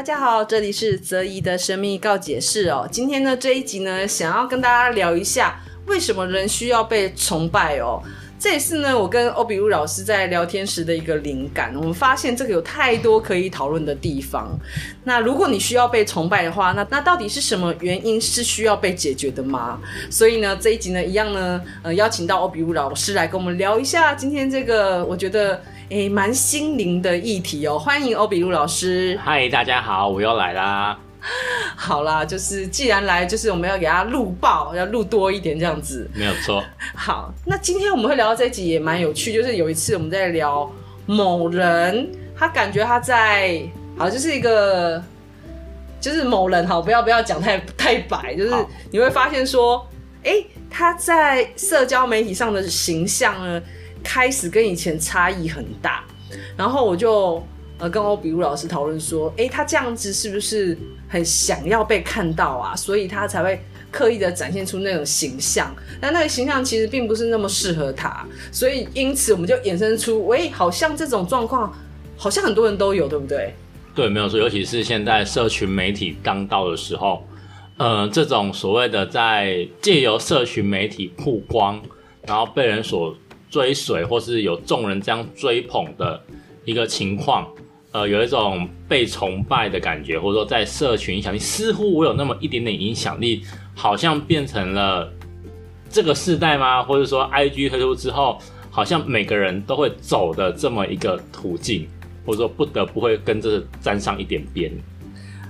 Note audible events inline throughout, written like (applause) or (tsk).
大家好，这里是泽怡的神秘告解室哦。今天呢，这一集呢，想要跟大家聊一下，为什么人需要被崇拜哦。这也是呢，我跟欧比乌老师在聊天时的一个灵感。我们发现这个有太多可以讨论的地方。那如果你需要被崇拜的话，那那到底是什么原因是需要被解决的吗？所以呢，这一集呢，一样呢，呃，邀请到欧比乌老师来跟我们聊一下今天这个我觉得诶蛮心灵的议题哦。欢迎欧比路老师。嗨，大家好，我又来啦。好啦，就是既然来，就是我们要给他录爆，要录多一点这样子，没有错。好，那今天我们会聊到这一集也蛮有趣，就是有一次我们在聊某人，他感觉他在，好，就是一个，就是某人，好，不要不要讲太太白，就是你会发现说，哎、欸，他在社交媒体上的形象呢，开始跟以前差异很大，然后我就。呃，跟欧比乌老师讨论说，哎，他这样子是不是很想要被看到啊？所以他才会刻意的展现出那种形象，但那个形象其实并不是那么适合他，所以因此我们就衍生出，喂，好像这种状况，好像很多人都有，对不对？对，没有错，尤其是现在社群媒体刚到的时候，呃，这种所谓的在借由社群媒体曝光，然后被人所追随，或是有众人这样追捧的一个情况。呃，有一种被崇拜的感觉，或者说在社群影响力，似乎我有那么一点点影响力，好像变成了这个世代吗？或者说，IG 推出之后，好像每个人都会走的这么一个途径，或者说不得不会跟这沾上一点边。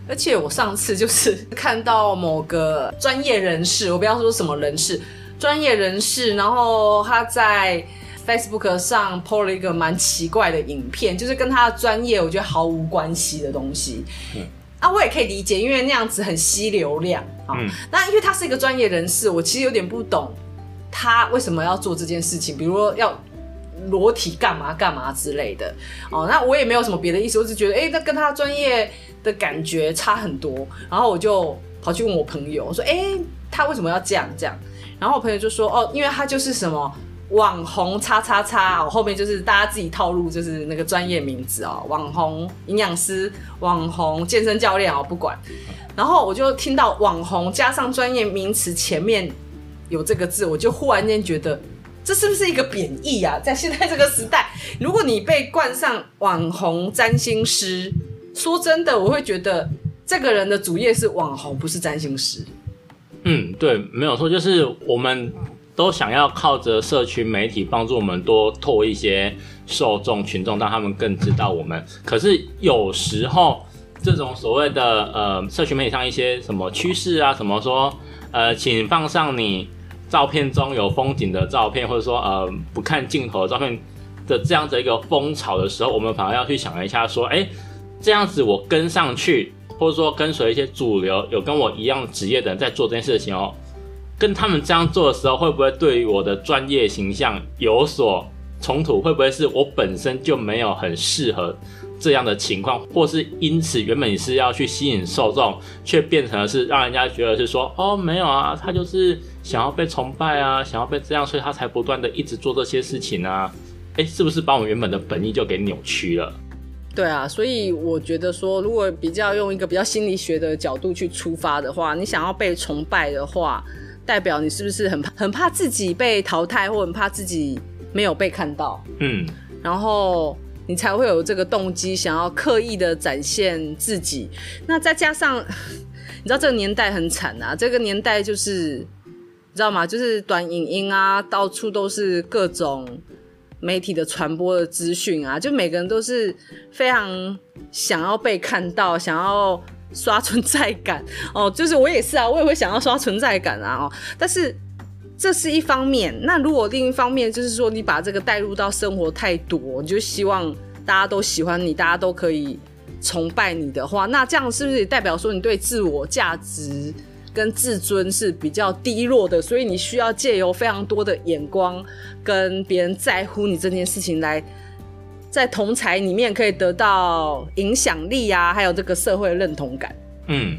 而且我上次就是 (laughs) 看到某个专业人士，我不要说什么人士，专业人士，然后他在。Facebook 上 po 了一个蛮奇怪的影片，就是跟他的专业我觉得毫无关系的东西。嗯，啊，我也可以理解，因为那样子很吸流量啊。嗯，那因为他是一个专业人士，我其实有点不懂他为什么要做这件事情，比如说要裸体干嘛干嘛之类的。哦，那我也没有什么别的意思，我只觉得，哎、欸，那跟他专业的感觉差很多。然后我就跑去问我朋友，我说，哎、欸，他为什么要这样这样？然后我朋友就说，哦，因为他就是什么。网红叉叉叉，我后面就是大家自己套路，就是那个专业名字哦，网红营养师、网红健身教练哦，不管。然后我就听到网红加上专业名词前面有这个字，我就忽然间觉得这是不是一个贬义啊？在现在这个时代，如果你被冠上网红占星师，说真的，我会觉得这个人的主业是网红，不是占星师。嗯，对，没有错，就是我们。都想要靠着社群媒体帮助我们多拓一些受众群众，让他们更知道我们。可是有时候这种所谓的呃社群媒体上一些什么趋势啊，什么说呃请放上你照片中有风景的照片，或者说呃不看镜头的照片的这样子一个风潮的时候，我们反而要去想一下说，哎，这样子我跟上去，或者说跟随一些主流有跟我一样职业的人在做这件事情哦。跟他们这样做的时候，会不会对于我的专业形象有所冲突？会不会是我本身就没有很适合这样的情况，或是因此原本你是要去吸引受众，却变成了是让人家觉得是说，哦，没有啊，他就是想要被崇拜啊，想要被这样，所以他才不断的一直做这些事情啊？诶，是不是把我原本的本意就给扭曲了？对啊，所以我觉得说，如果比较用一个比较心理学的角度去出发的话，你想要被崇拜的话。代表你是不是很怕很怕自己被淘汰，或很怕自己没有被看到？嗯，然后你才会有这个动机，想要刻意的展现自己。那再加上，(laughs) 你知道这个年代很惨啊，这个年代就是你知道吗？就是短影音啊，到处都是各种媒体的传播的资讯啊，就每个人都是非常想要被看到，想要。刷存在感 (laughs) 哦，就是我也是啊，我也会想要刷存在感啊。但是这是一方面，那如果另一方面就是说你把这个带入到生活太多，你就希望大家都喜欢你，大家都可以崇拜你的话，那这样是不是也代表说你对自我价值跟自尊是比较低落的？所以你需要借由非常多的眼光跟别人在乎你这件事情来。在同侪里面可以得到影响力啊，还有这个社会认同感。嗯，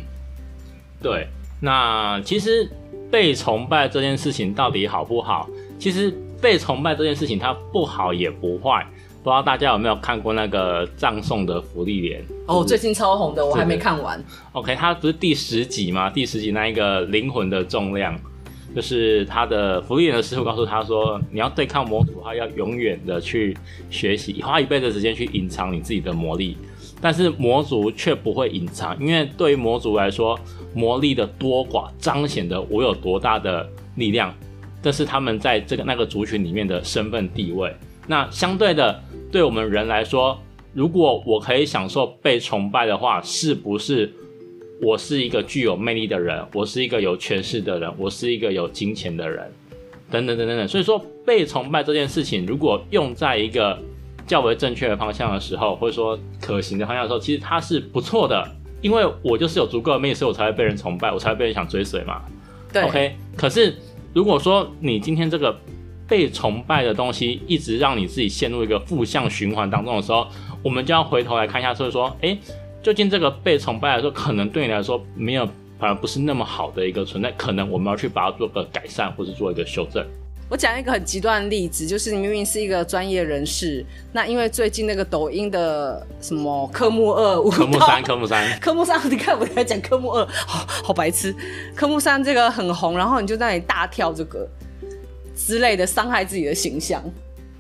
对。那其实被崇拜这件事情到底好不好？其实被崇拜这件事情它不好也不坏，不知道大家有没有看过那个葬送的芙莉莲？哦，最近超红的，我还没看完。OK，它不是第十集吗？第十集那一个灵魂的重量，就是他的福利莲的师傅告诉他说，你要对抗魔族的话，要永远的去学习，花一辈子时间去隐藏你自己的魔力。但是魔族却不会隐藏，因为对于魔族来说，魔力的多寡彰显的我有多大的力量，这是他们在这个那个族群里面的身份地位。那相对的，对我们人来说，如果我可以享受被崇拜的话，是不是我是一个具有魅力的人？我是一个有权势的人？我是一个有金钱的人？等等等等等。所以说，被崇拜这件事情，如果用在一个较为正确的方向的时候，或者说可行的方向的时候，其实它是不错的，因为我就是有足够的魅力，所以我才会被人崇拜，我才会被人想追随嘛。对，OK。可是如果说你今天这个被崇拜的东西一直让你自己陷入一个负向循环当中的时候，我们就要回头来看一下，所以说，诶，究竟这个被崇拜来说，可能对你来说没有，反而不是那么好的一个存在，可能我们要去把它做个改善，或是做一个修正。我讲一个很极端的例子，就是你明明是一个专业人士，那因为最近那个抖音的什么科目二、科目三、科目三、(laughs) 科目三，你看我在讲科目二，好好白痴。科目三这个很红，然后你就在那里大跳这个之类的，伤害自己的形象。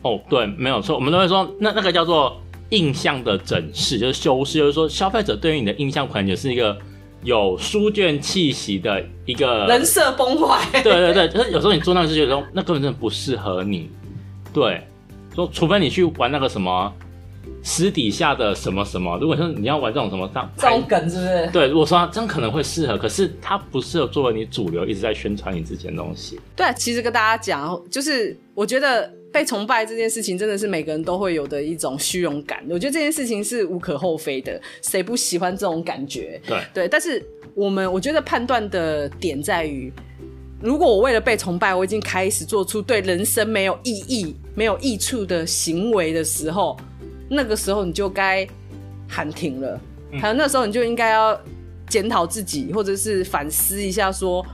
哦，对，没有错，我们都会说那那个叫做印象的整饰，就是修饰，就是说消费者对于你的印象可能就是一个。有书卷气息的一个人设崩坏，(laughs) 对对对，就是有时候你做那个事情的时候，那根本真的不适合你。对，说除非你去玩那个什么私底下的什么什么，如果说你要玩这种什么这这种梗，是不是？对，如果说这样可能会适合，可是它不适合作为你主流一直在宣传你之前的东西。对，其实跟大家讲，就是我觉得。被崇拜这件事情真的是每个人都会有的一种虚荣感，我觉得这件事情是无可厚非的，谁不喜欢这种感觉？对对，但是我们我觉得判断的点在于，如果我为了被崇拜，我已经开始做出对人生没有意义、没有益处的行为的时候，那个时候你就该喊停了，嗯、还有那时候你就应该要检讨自己，或者是反思一下，说，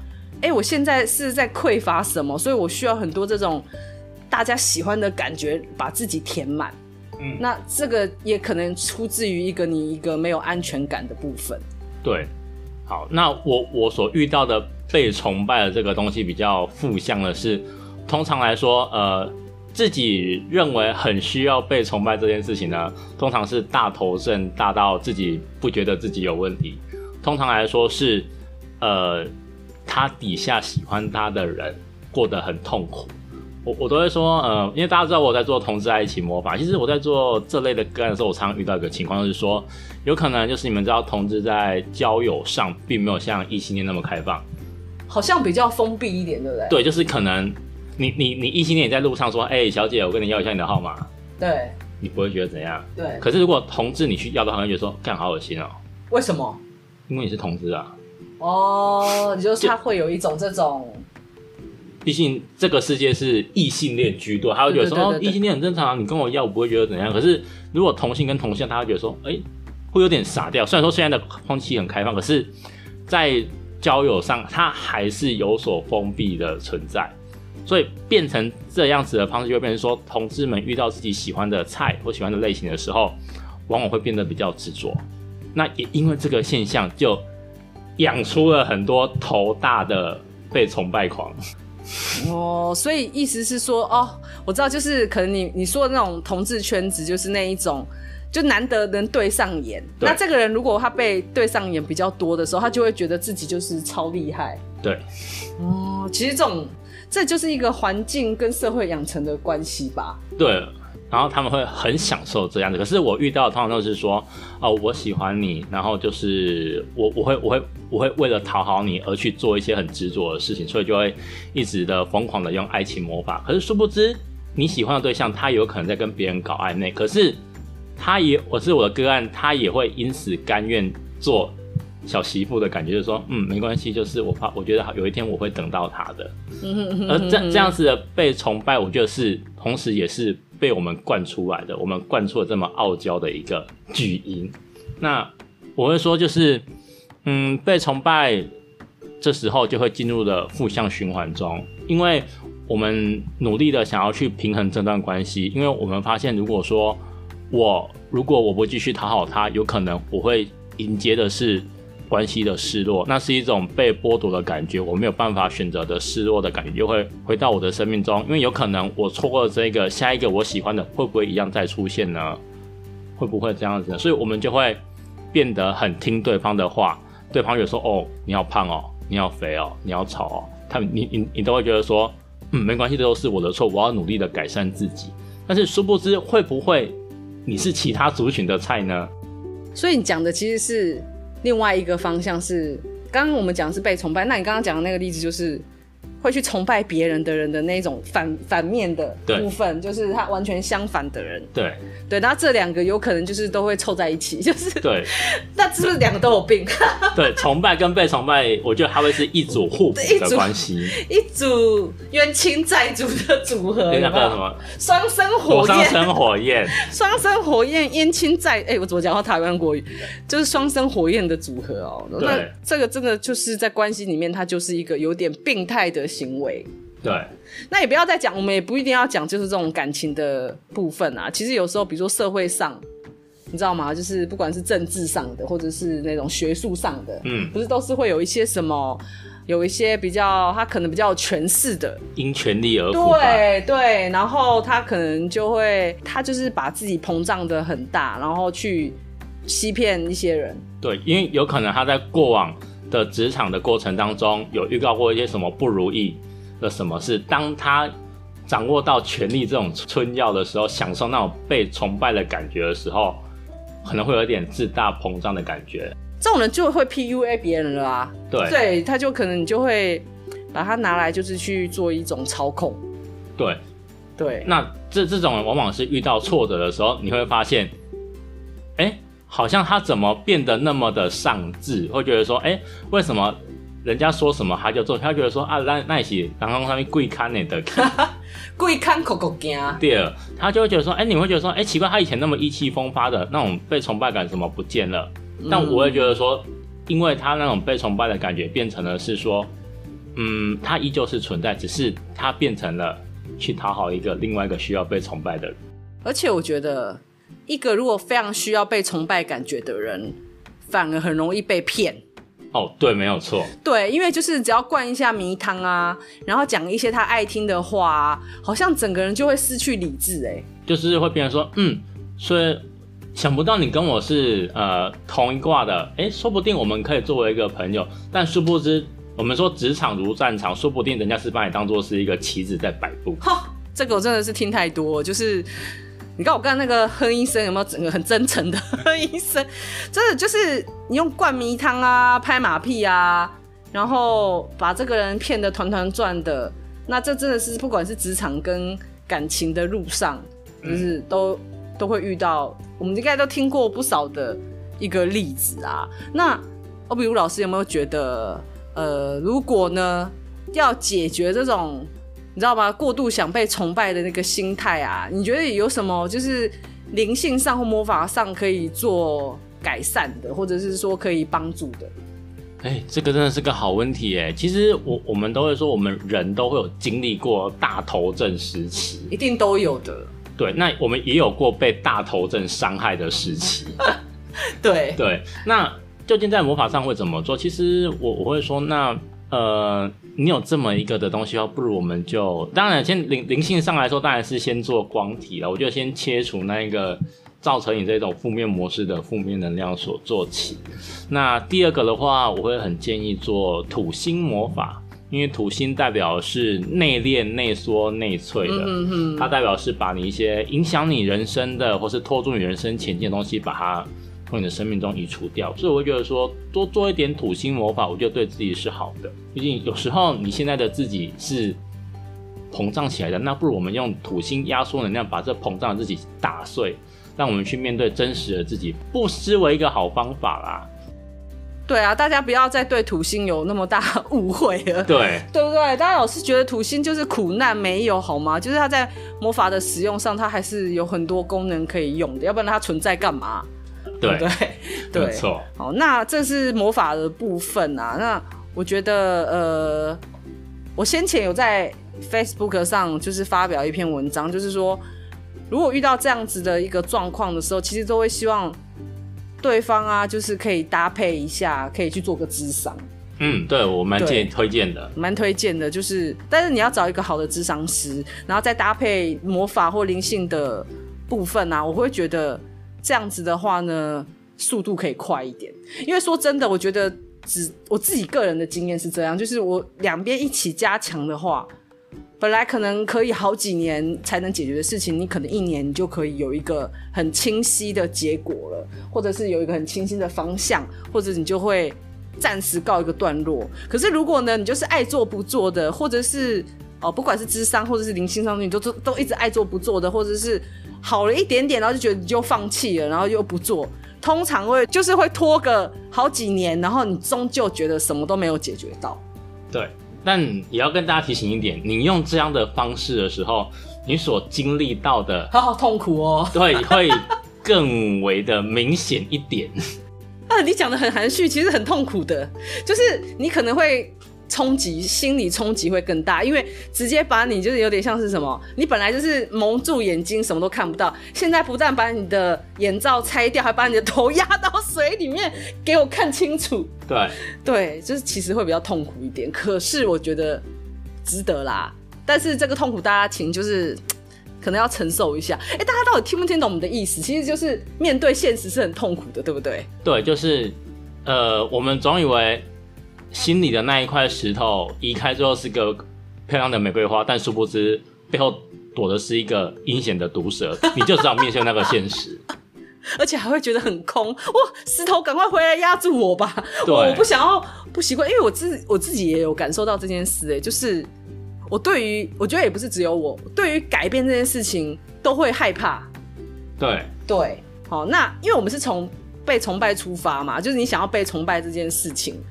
哎，我现在是在匮乏什么？所以我需要很多这种。大家喜欢的感觉，把自己填满。嗯，那这个也可能出自于一个你一个没有安全感的部分。对，好，那我我所遇到的被崇拜的这个东西比较负向的是，通常来说，呃，自己认为很需要被崇拜这件事情呢，通常是大头症大到自己不觉得自己有问题。通常来说是，呃，他底下喜欢他的人过得很痛苦。我我都会说，呃，因为大家知道我在做同志爱情魔法。其实我在做这类的个案的时候，我常常遇到一个情况，就是说，有可能就是你们知道，同志在交友上并没有像异性恋那么开放，好像比较封闭一点，对不对？对，就是可能你你你异性恋在路上说，哎、欸，小姐，我跟你要一下你的号码，对，你不会觉得怎样？对。可是如果同志你去要的话，会觉得说，干好恶心哦。为什么？因为你是同志啊。哦，你就是他会有一种这种。毕竟这个世界是异性恋居多，他会觉得说哦，异性恋很正常，你跟我要我不会觉得怎样。可是如果同性跟同性，他会觉得说，哎，会有点傻掉。虽然说现在的风气很开放，可是，在交友上，他还是有所封闭的存在。所以变成这样子的方式，就会变成说，同志们遇到自己喜欢的菜或喜欢的类型的时候，往往会变得比较执着。那也因为这个现象，就养出了很多头大的被崇拜狂。哦，所以意思是说，哦，我知道，就是可能你你说的那种同志圈子，就是那一种，就难得能对上眼。那这个人如果他被对上眼比较多的时候，他就会觉得自己就是超厉害。对，哦，其实这种这就是一个环境跟社会养成的关系吧。对。然后他们会很享受这样子，可是我遇到的通常都是说，哦，我喜欢你，然后就是我我会我会我会为了讨好你而去做一些很执着的事情，所以就会一直的疯狂的用爱情魔法。可是殊不知，你喜欢的对象他有可能在跟别人搞暧昧，可是他也我是我的个案，他也会因此甘愿做小媳妇的感觉，就是说，嗯，没关系，就是我怕我觉得有一天我会等到他的。而这这样子的被崇拜，我觉得是同时也是。被我们惯出来的，我们惯出了这么傲娇的一个巨婴。那我会说，就是，嗯，被崇拜，这时候就会进入了负向循环中。因为我们努力的想要去平衡这段关系，因为我们发现，如果说我如果我不继续讨好他，有可能我会迎接的是关系的失落，那是一种被剥夺的感觉，我没有办法选择的失落的感觉，就会回到我的生命中，因为有可能我错过了这个，下一个我喜欢的会不会一样再出现呢？会不会这样子呢？所以我们就会变得很听对方的话，对方有说：“哦，你好胖哦，你好肥哦，你好丑哦。”他们你你你都会觉得说：“嗯，没关系，这都是我的错，我要努力的改善自己。”但是殊不知，会不会你是其他族群的菜呢？所以你讲的其实是。另外一个方向是，刚刚我们讲的是被崇拜，那你刚刚讲的那个例子就是。会去崇拜别人的人的那种反反面的部分，就是他完全相反的人。对对，然后这两个有可能就是都会凑在一起，(laughs) 就是对。那是不是两个都有病？(laughs) 对，崇拜跟被崇拜，我觉得他会是一组互补的关系，一组冤亲债主的组合。那个什么？双生火焰，双生火焰，(laughs) 双生火焰，冤亲债。哎，我怎么讲到台湾国语？就是双生火焰的组合哦。对。那这个真的就是在关系里面，它就是一个有点病态的。行为对，那也不要再讲，我们也不一定要讲，就是这种感情的部分啊。其实有时候，比如说社会上，你知道吗？就是不管是政治上的，或者是那种学术上的，嗯，不是都是会有一些什么，有一些比较他可能比较有权势的，因权力而对对，然后他可能就会，他就是把自己膨胀的很大，然后去欺骗一些人。对，因为有可能他在过往。的职场的过程当中，有遇到过一些什么不如意的什么事？当他掌握到权力这种春药的时候，享受那种被崇拜的感觉的时候，可能会有点自大膨胀的感觉。这种人就会 PUA 别人了啊！对，对，他就可能你就会把它拿来就是去做一种操控。对，对。那这这种人往往是遇到挫折的时候，你会发现。好像他怎么变得那么的上智，会觉得说，哎、欸，为什么人家说什么他就做？他觉得说啊，那那是刚刚上面贵看你的，(laughs) 贵看狗狗惊。第二，他就会觉得说，哎、欸，你会觉得说，哎、欸，奇怪，他以前那么意气风发的那种被崇拜感怎么不见了？嗯、但我会觉得说，因为他那种被崇拜的感觉变成了是说，嗯，他依旧是存在，只是他变成了去讨好一个另外一个需要被崇拜的人。而且我觉得。一个如果非常需要被崇拜感觉的人，反而很容易被骗。哦，对，没有错。对，因为就是只要灌一下迷汤啊，然后讲一些他爱听的话啊，好像整个人就会失去理智。哎，就是会变成说，嗯，所以想不到你跟我是呃同一挂的，哎，说不定我们可以作为一个朋友。但殊不知，我们说职场如战场，说不定人家是把你当做是一个棋子在摆布。哈，这个我真的是听太多，就是。你看我刚才那个哼医生有没有整个很真诚的哼医生？真的就是你用灌迷汤啊、拍马屁啊，然后把这个人骗得团团转的，那这真的是不管是职场跟感情的路上，就是都、嗯、都会遇到。我们应该都听过不少的一个例子啊。那欧比乌老师有没有觉得，呃，如果呢要解决这种？你知道吗？过度想被崇拜的那个心态啊，你觉得有什么就是灵性上或魔法上可以做改善的，或者是说可以帮助的？哎、欸，这个真的是个好问题哎。其实我我们都会说，我们人都会有经历过大头症时期，一定都有的。对，那我们也有过被大头症伤害的时期。(laughs) 对对，那究竟在魔法上会怎么做？其实我我会说那。呃，你有这么一个的东西的话，不如我们就当然先灵灵性上来说，当然是先做光体了。我就先切除那一个造成你这种负面模式的负面能量所做起。那第二个的话，我会很建议做土星魔法，因为土星代表是内敛、内缩、内脆的，嗯哼，它代表是把你一些影响你人生的，或是拖住你人生前进的东西，把它。从你的生命中移除掉，所以我会觉得说，多做一点土星魔法，我觉得对自己是好的。毕竟有时候你现在的自己是膨胀起来的，那不如我们用土星压缩能量，把这膨胀的自己打碎，让我们去面对真实的自己，不失为一个好方法啦。对啊，大家不要再对土星有那么大误会了。对，(laughs) 对不对？大家老是觉得土星就是苦难，没有好吗？就是它在魔法的使用上，它还是有很多功能可以用的，要不然它存在干嘛？对对对，(laughs) 没错。好，那这是魔法的部分啊。那我觉得，呃，我先前有在 Facebook 上就是发表一篇文章，就是说，如果遇到这样子的一个状况的时候，其实都会希望对方啊，就是可以搭配一下，可以去做个智商。嗯，对，我蛮建议推荐的，蛮推荐的，就是，但是你要找一个好的智商师，然后再搭配魔法或灵性的部分啊，我会觉得这样子的话呢，速度可以快一点。因为说真的，我觉得只我自己个人的经验是这样，就是我两边一起加强的话，本来可能可以好几年才能解决的事情，你可能一年你就可以有一个很清晰的结果了，或者是有一个很清晰的方向，或者你就会。暂时告一个段落。可是如果呢，你就是爱做不做的，或者是哦，不管是智商或者是灵性上面，你都都都一直爱做不做的，或者是好了一点点，然后就觉得你就放弃了，然后又不做，通常会就是会拖个好几年，然后你终究觉得什么都没有解决到。对，但也要跟大家提醒一点，你用这样的方式的时候，你所经历到的，(laughs) 好好痛苦哦，对，(laughs) 会更为的明显一点。(laughs) 啊，你讲的很含蓄，其实很痛苦的，就是你可能会冲击，心理冲击会更大，因为直接把你就是有点像是什么，你本来就是蒙住眼睛，什么都看不到，现在不但把你的眼罩拆掉，还把你的头压到水里面给我看清楚。对，对，就是其实会比较痛苦一点，可是我觉得值得啦。但是这个痛苦，大家请就是。可能要承受一下，哎、欸，大家到底听不听懂我们的意思？其实就是面对现实是很痛苦的，对不对？对，就是，呃，我们总以为心里的那一块石头移开之后是个漂亮的玫瑰花，但殊不知背后躲的是一个阴险的毒蛇，(laughs) 你就只好面向那个现实，而且还会觉得很空。哇，石头赶快回来压住我吧！我不想要不习惯，因为我自我自己也有感受到这件事，哎，就是。我对于，我觉得也不是只有我，对于改变这件事情都会害怕。对对，好，那因为我们是从被崇拜出发嘛，就是你想要被崇拜这件事情，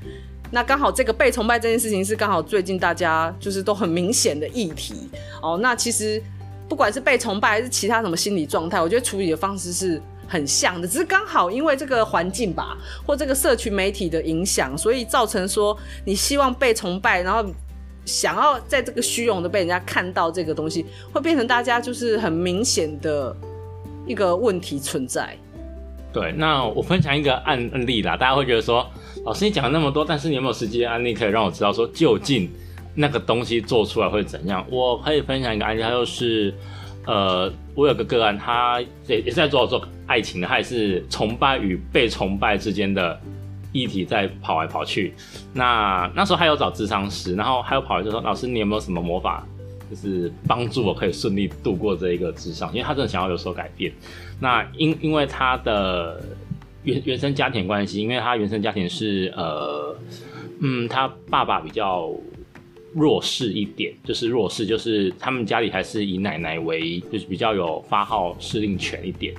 那刚好这个被崇拜这件事情是刚好最近大家就是都很明显的议题哦。那其实不管是被崇拜还是其他什么心理状态，我觉得处理的方式是很像的，只是刚好因为这个环境吧，或这个社群媒体的影响，所以造成说你希望被崇拜，然后。想要在这个虚荣的被人家看到这个东西，会变成大家就是很明显的一个问题存在。对，那我分享一个案例啦，大家会觉得说，老师你讲了那么多，但是你有没有实际的案例可以让我知道说，究竟那个东西做出来会怎样？我可以分享一个案例，它就是，呃，我有个个案，他也也在做做爱情的，他也是崇拜与被崇拜之间的。议题在跑来跑去，那那时候还有找智商师，然后还有跑来就说：“老师，你有没有什么魔法，就是帮助我可以顺利度过这一个智商？因为他真的想要有所改变。那因因为他的原原生家庭关系，因为他原生家庭是呃，嗯，他爸爸比较弱势一点，就是弱势，就是他们家里还是以奶奶为，就是比较有发号施令权一点。”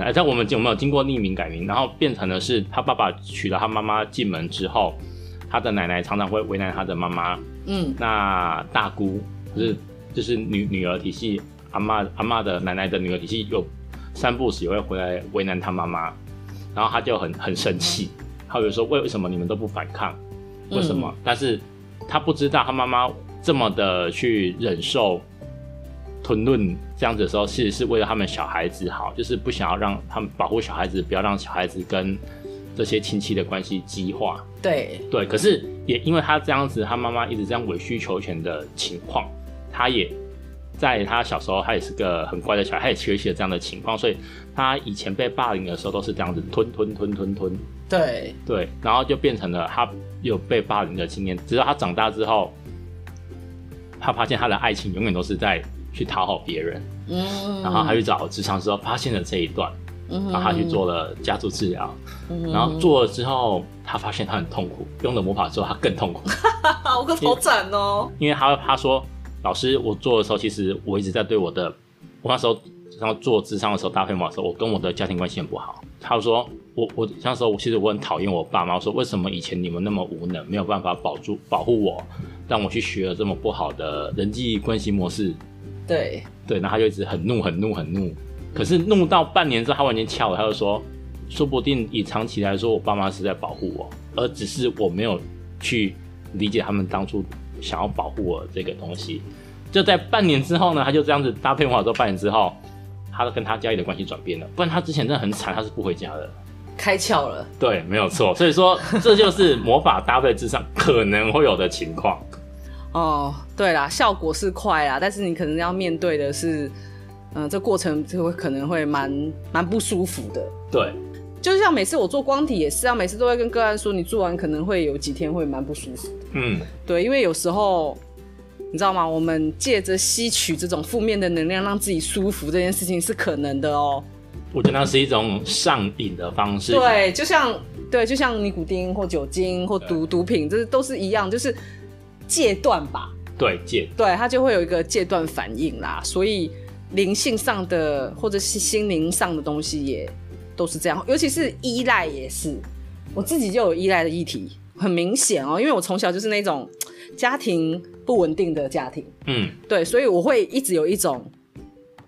哎，在我们有没有经过匿名改名，然后变成的是他爸爸娶了他妈妈进门之后，他的奶奶常常会为难他的妈妈。嗯，那大姑就是就是女女儿体系，阿妈阿妈的奶奶的女儿体系，有三不时也会回来为难他妈妈，然后他就很很生气，他就说为为什么你们都不反抗？为什么？嗯，但是他不知道他妈妈这么的去忍受。吞论这样子的时候，其实是为了他们小孩子好，就是不想要让他们保护小孩子，不要让小孩子跟这些亲戚的关系激化。对对，可是也因为他这样子，他妈妈一直这样委曲求全的情况，他也在他小时候，他也是个很乖的小孩，他也学习了这样的情况，所以他以前被霸凌的时候都是这样子吞吞吞吞吞。对。对，然后就变成了他有被霸凌的经验，直到他长大之后，他发现他的爱情永远都是在。去讨好别人，嗯，然后他去找职场之后发现了这一段，嗯，然后他去做了家族治疗，嗯，然后做了之后，他发现他很痛苦，用了魔法之后他更痛苦，(laughs) 我可好惨哦，因为他他说，老师，我做的时候其实我一直在对我的，我那时候然后做智商的时候搭配魔法的时候，我跟我的家庭关系很不好，他说我我那时候我其实我很讨厌我爸妈，我说为什么以前你们那么无能，没有办法保住保护我，让我去学了这么不好的人际关系模式。对。对，然后他就一直很怒很怒很怒，可是怒到半年之后，他完全翘了，他就说，说不定以长期来说，我爸妈是在保护我，而只是我没有去理解他们当初想要保护我这个东西。就在半年之后呢，他就这样子搭配魔法之后，半年之后，他跟他家里的关系转变了。不然他之前真的很惨，他是不回家的。开窍了，对，没有错。所以说，(laughs) 这就是魔法搭配之上可能会有的情况。哦，对啦，效果是快啦，但是你可能要面对的是，嗯、呃，这过程就会可能会蛮蛮不舒服的。对，就是像每次我做光体也是啊，每次都会跟个案说，你做完可能会有几天会蛮不舒服的。嗯，对，因为有时候你知道吗？我们借着吸取这种负面的能量，让自己舒服，这件事情是可能的哦。我觉得那是一种上瘾的方式。对，就像对，就像尼古丁或酒精或毒毒品，这都是一样，就是戒断吧。对，戒。对，它就会有一个戒断反应啦。所以灵性上的或者是心灵上的东西也都是这样，尤其是依赖也是。我自己就有依赖的议题，很明显哦，因为我从小就是那种 (tsk) 家庭不稳定的家庭。嗯，对，所以我会一直有一种。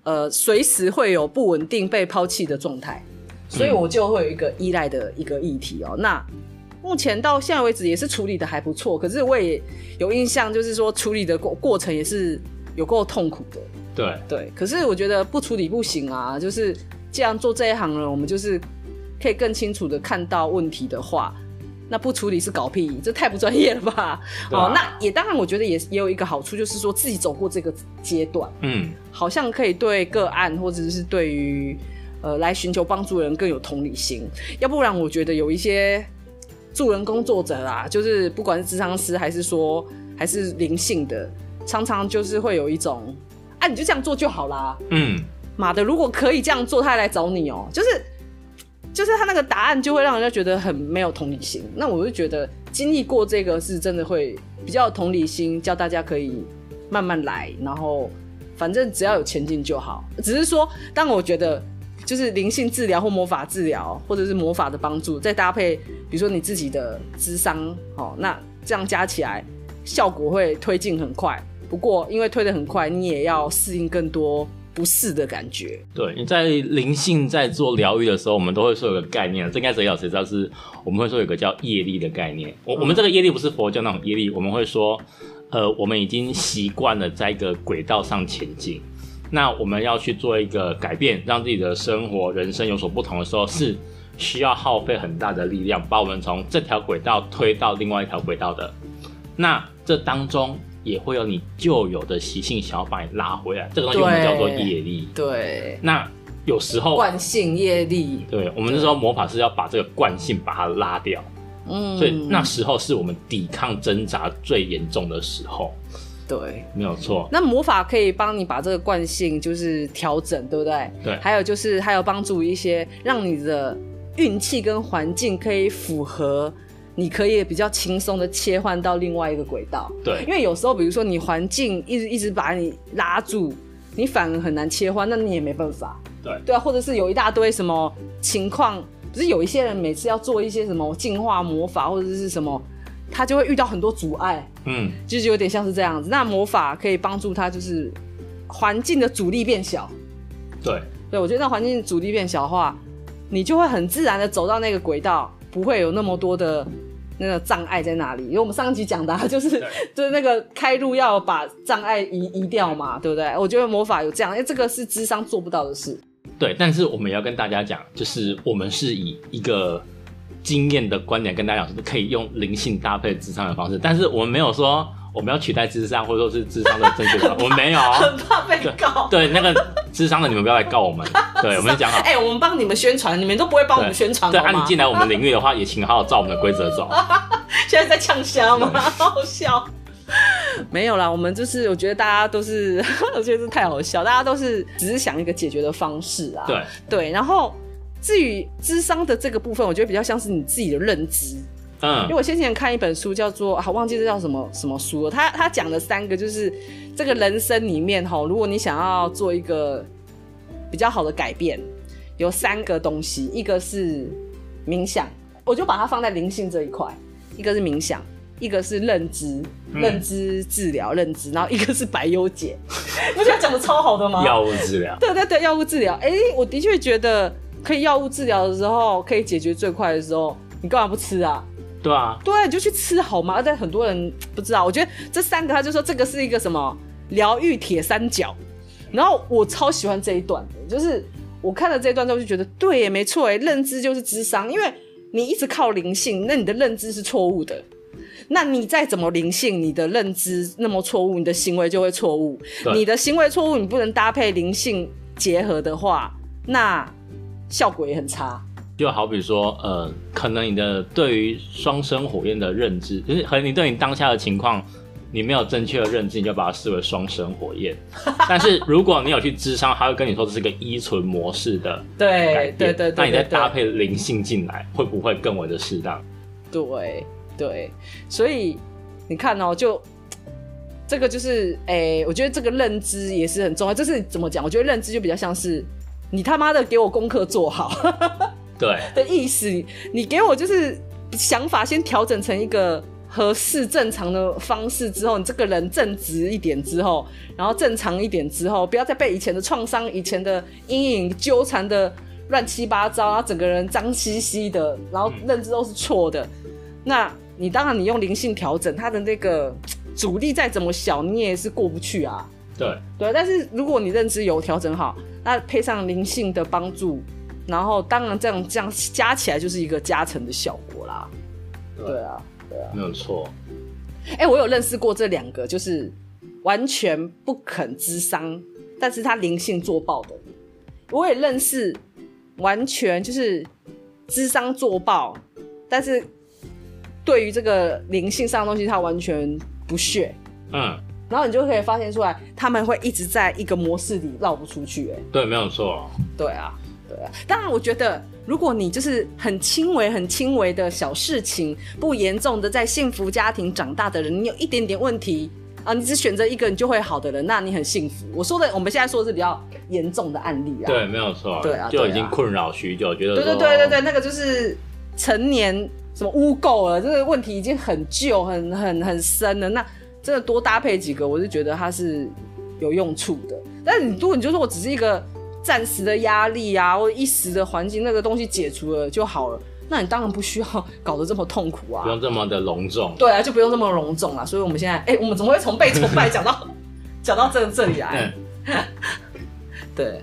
呃，随时会有不稳定、被抛弃的状态，所以我就会有一个依赖的一个议题哦。嗯、那目前到现在为止也是处理的还不错，可是我也有印象，就是说处理的过过程也是有够痛苦的。对对，可是我觉得不处理不行啊，就是既然做这一行了，我们就是可以更清楚的看到问题的话。那不处理是搞屁，这太不专业了吧？啊、哦，那也当然，我觉得也也有一个好处，就是说自己走过这个阶段，嗯，好像可以对个案或者是对于呃来寻求帮助的人更有同理心。要不然，我觉得有一些助人工作者啊，就是不管是智商师还是说还是灵性的，常常就是会有一种，啊，你就这样做就好啦，嗯，妈的，如果可以这样做，他来找你哦、就是。就是他那个答案就会让人家觉得很没有同理心，那我就觉得经历过这个是真的会比较有同理心，教大家可以慢慢来，然后反正只要有前进就好。只是说，当我觉得就是灵性治疗或魔法治疗，或者是魔法的帮助，再搭配比如说你自己的智商，哦，那这样加起来效果会推进很快。不过因为推得很快，你也要适应更多。不是的感觉。对，你在灵性在做疗愈的时候，我们都会说有个概念，这应该谁有谁知道？是我们会说有个叫业力的概念。我、我们这个业力不是佛教那种业力，我们会说，呃，我们已经习惯了在一个轨道上前进，那我们要去做一个改变，让自己的生活人生有所不同的时候，是需要耗费很大的力量，把我们从这条轨道推到另外一条轨道的。那这当中。也会有你旧有的习性想要把你拉回来，这个东西我们叫做业力。对，那有时候惯性业力，对，我们那时候魔法是要把这个惯性把它拉掉。嗯，所以那时候是我们抵抗挣扎最严重的时候。对，没有错。那魔法可以帮你把这个惯性就是调整，对不对？对。还有就是还有帮助一些，让你的运气跟环境可以符合。你可以比较轻松的切换到另外一个轨道，对，因为有时候比如说你环境一直一直把你拉住，你反而很难切换，那你也没办法，对，对啊，或者是有一大堆什么情况，不是有一些人每次要做一些什么进化魔法或者是什么，他就会遇到很多阻碍，嗯，就是有点像是这样子，那魔法可以帮助他，就是环境的阻力变小，对，对我觉得那环境阻力变小的话，你就会很自然的走到那个轨道，不会有那么多的。那个障碍在哪里？因为我们上一集讲的、啊、就是，就是那个开路要把障碍移移掉嘛，对不对？我觉得魔法有这样，因为这个是智商做不到的事。对，但是我们也要跟大家讲，就是我们是以一个经验的观点跟大家讲，是可以用灵性搭配智商的方式，但是我们没有说。我们要取代智商，或者说是智商的正确的，我们没有，很怕被告。对，对那个咨商的，你们不要来告我们。(laughs) 对，我们讲好。哎、欸，我们帮你们宣传，你们都不会帮我们宣传。对，那、啊、你进来我们领域的话，也请好好照我们的规则走。(laughs) 现在在呛虾吗？好好笑。没有啦，我们就是我觉得大家都是，(laughs) 我觉得是太好笑，大家都是只是想一个解决的方式啊。对对，然后至于智商的这个部分，我觉得比较像是你自己的认知。嗯，因为我先前看一本书，叫做啊，忘记这叫什么什么书了。他他讲的三个，就是这个人生里面哈，如果你想要做一个比较好的改变，有三个东西，一个是冥想，我就把它放在灵性这一块；一个是冥想，一个是认知，嗯、认知治疗，认知，然后一个是白优解。(laughs) 不觉得讲的超好的吗？药物治疗，对对对，药物治疗。哎、欸，我的确觉得可以药物治疗的时候，可以解决最快的时候，你干嘛不吃啊？对啊，对，你就去吃好吗？但很多人不知道。我觉得这三个，他就说这个是一个什么疗愈铁三角。然后我超喜欢这一段的，就是我看了这一段之后就觉得，对耶，没错哎，认知就是智商，因为你一直靠灵性，那你的认知是错误的。那你再怎么灵性，你的认知那么错误，你的行为就会错误。你的行为错误，你不能搭配灵性结合的话，那效果也很差。就好比说，呃，可能你的对于双生火焰的认知，就是和你对你当下的情况，你没有正确的认知，你就把它视为双生火焰。(laughs) 但是如果你有去智商，他会跟你说这是个依存模式的对对对对，那你再搭配灵性进来，会不会更为的适当？对。对，所以你看哦，就 (tsk) 这个就是，哎、欸，我觉得这个认知也是很重要。这是怎么讲？我觉得认知就比较像是你他妈的给我功课做好，对的意思。你给我就是想法先调整成一个合适正常的方式之后，你这个人正直一点之后，然后正常一点之后，不要再被以前的创伤、以前的阴影纠缠的乱七八糟，然后整个人脏兮兮的，然后认知都是错的，嗯、那。你当然，你用灵性调整，它的那个阻力再怎么小，你也是过不去啊。对对，但是如果你认知有调整好，那配上灵性的帮助，然后当然这样这样加起来就是一个加成的效果啦。对，对啊，对啊，没有错。哎、欸，我有认识过这两个，就是完全不肯智商，但是他灵性做爆的。我也认识完全就是智商做爆，但是。对于这个灵性上的东西，他完全不屑。嗯，然后你就可以发现出来，他们会一直在一个模式里绕不出去。哎，对，没有错。对啊，当然，我觉得如果你就是很轻微、很轻微的小事情，不严重的在幸福家庭长大的人，你有一点点问题啊，你只选择一个你就会好的人，那你很幸福。我说的，我们现在说的是比较严重的案例啊。对，没有错。对啊，就已经困扰许久，觉得对对对对对，那个就是成年。什么污垢了？这个问题已经很旧、很很很深了。那真的多搭配几个，我是觉得它是有用处的。但是你如果你就说我只是一个暂时的压力啊，或者一时的环境那个东西解除了就好了，那你当然不需要搞得这么痛苦啊，不用这么的隆重。对啊，就不用这么隆重了。所以我们现在，哎、欸，我们怎么会从被崇拜讲到 (laughs) 讲到这这里来？(laughs) 对，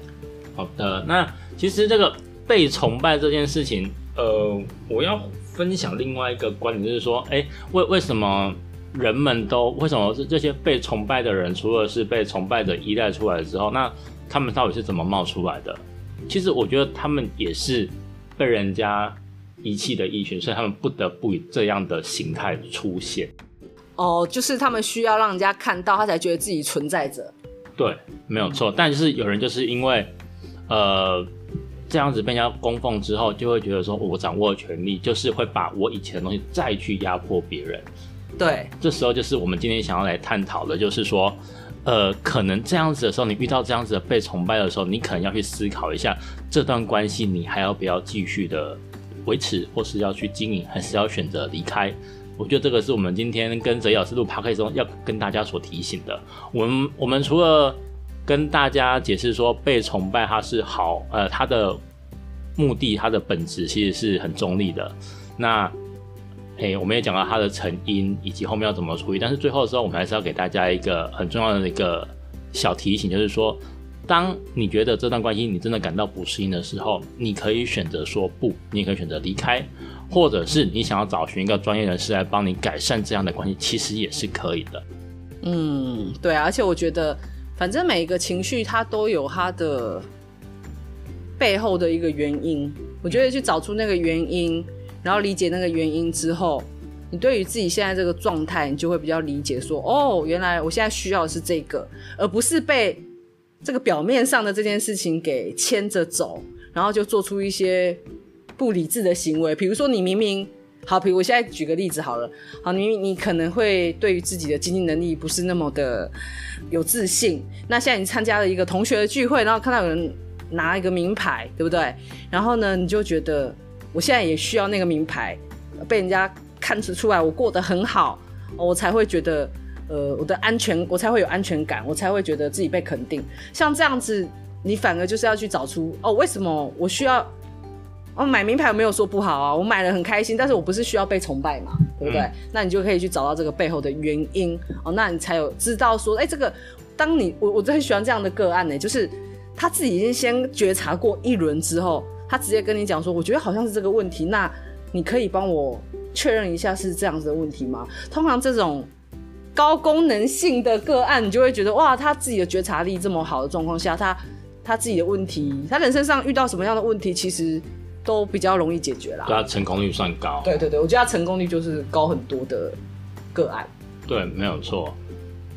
好的。那其实这个被崇拜这件事情，呃，我要。分享另外一个观点，就是说，哎、欸，为为什么人们都为什么是这些被崇拜的人，除了是被崇拜者依赖出来之后，那他们到底是怎么冒出来的？其实我觉得他们也是被人家遗弃的一群，所以他们不得不以这样的形态出现。哦，就是他们需要让人家看到，他才觉得自己存在着。对，没有错。但就是有人就是因为，呃。这样子被人家供奉之后，就会觉得说，我掌握了权力，就是会把我以前的东西再去压迫别人。对，这时候就是我们今天想要来探讨的，就是说，呃，可能这样子的时候，你遇到这样子的被崇拜的时候，你可能要去思考一下，这段关系你还要不要继续的维持，或是要去经营，还是要选择离开？我觉得这个是我们今天跟哲老师录 p o d 中要跟大家所提醒的。我们我们除了跟大家解释说，被崇拜它是好，呃，它的目的、它的本质其实是很中立的。那，哎、我们也讲到它的成因以及后面要怎么处理。但是最后的时候，我们还是要给大家一个很重要的一个小提醒，就是说，当你觉得这段关系你真的感到不适应的时候，你可以选择说不，你也可以选择离开，或者是你想要找寻一个专业人士来帮你改善这样的关系，其实也是可以的。嗯，对啊，而且我觉得。反正每一个情绪，它都有它的背后的一个原因。我觉得去找出那个原因，然后理解那个原因之后，你对于自己现在这个状态，你就会比较理解说，哦，原来我现在需要的是这个，而不是被这个表面上的这件事情给牵着走，然后就做出一些不理智的行为。比如说，你明明。好，比如我现在举个例子好了。好，你你可能会对于自己的经济能力不是那么的有自信。那现在你参加了一个同学的聚会，然后看到有人拿一个名牌，对不对？然后呢，你就觉得我现在也需要那个名牌，被人家看出出来我过得很好，我才会觉得呃我的安全，我才会有安全感，我才会觉得自己被肯定。像这样子，你反而就是要去找出哦，为什么我需要？哦，买名牌我没有说不好啊，我买了很开心，但是我不是需要被崇拜嘛，对不对？嗯、那你就可以去找到这个背后的原因哦，那你才有知道说，哎、欸，这个当你我我真的很喜欢这样的个案呢，就是他自己已经先觉察过一轮之后，他直接跟你讲说，我觉得好像是这个问题，那你可以帮我确认一下是这样子的问题吗？通常这种高功能性的个案，你就会觉得哇，他自己的觉察力这么好的状况下，他他自己的问题，他人身上遇到什么样的问题，其实都比较容易解决啦。对啊，成功率算高。对对对，我觉得他成功率就是高很多的个案。对，没有错。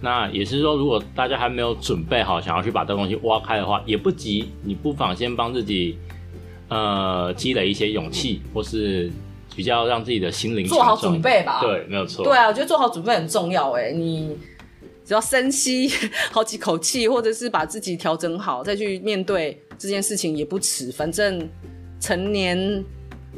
那也是说，如果大家还没有准备好，想要去把这东西挖开的话，也不急，你不妨先帮自己，呃，积累一些勇气，或是比较让自己的心灵做好准备吧。对，没有错。对啊，我觉得做好准备很重要。哎，你只要深吸好几口气，或者是把自己调整好，再去面对这件事情也不迟。反正成年。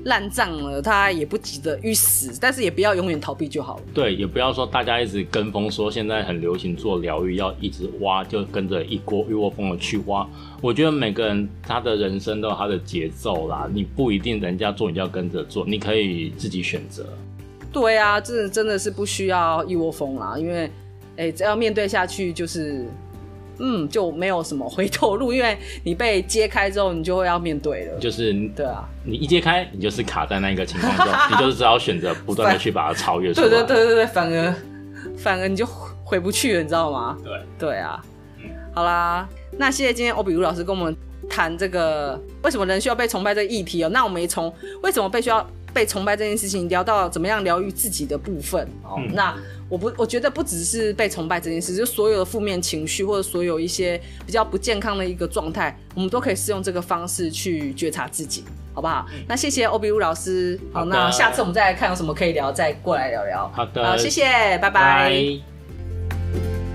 烂账了，他也不急着于死，但是也不要永远逃避就好了。对，也不要说大家一直跟风说现在很流行做疗愈，要一直挖，就跟着一锅一窝蜂的去挖。我觉得每个人他的人生都有他的节奏啦，你不一定人家做你就要跟着做，你可以自己选择。对啊，这真的是不需要一窝蜂啦，因为哎、欸，只要面对下去就是。嗯，就没有什么回头路，因为你被揭开之后，你就会要面对了。就是对啊，你一揭开，你就是卡在那个情况中，(laughs) 你就是只好选择不断的去把它超越出来。对对对对对，反而反而你就回不去了，你知道吗？对对啊，嗯，好啦，那谢谢今天欧比如老师跟我们谈这个为什么人需要被崇拜这个议题哦。那我们也从为什么被需要被崇拜这件事情聊到怎么样疗愈自己的部分哦。嗯，那。我不，我觉得不只是被崇拜这件事，就所有的负面情绪或者所有一些比较不健康的一个状态，我们都可以试用这个方式去觉察自己，好不好？嗯、那谢谢欧比乌老师，好，好，那下次我们再来看有什么可以聊，再过来聊聊。好的，好，谢谢，拜拜。拜拜。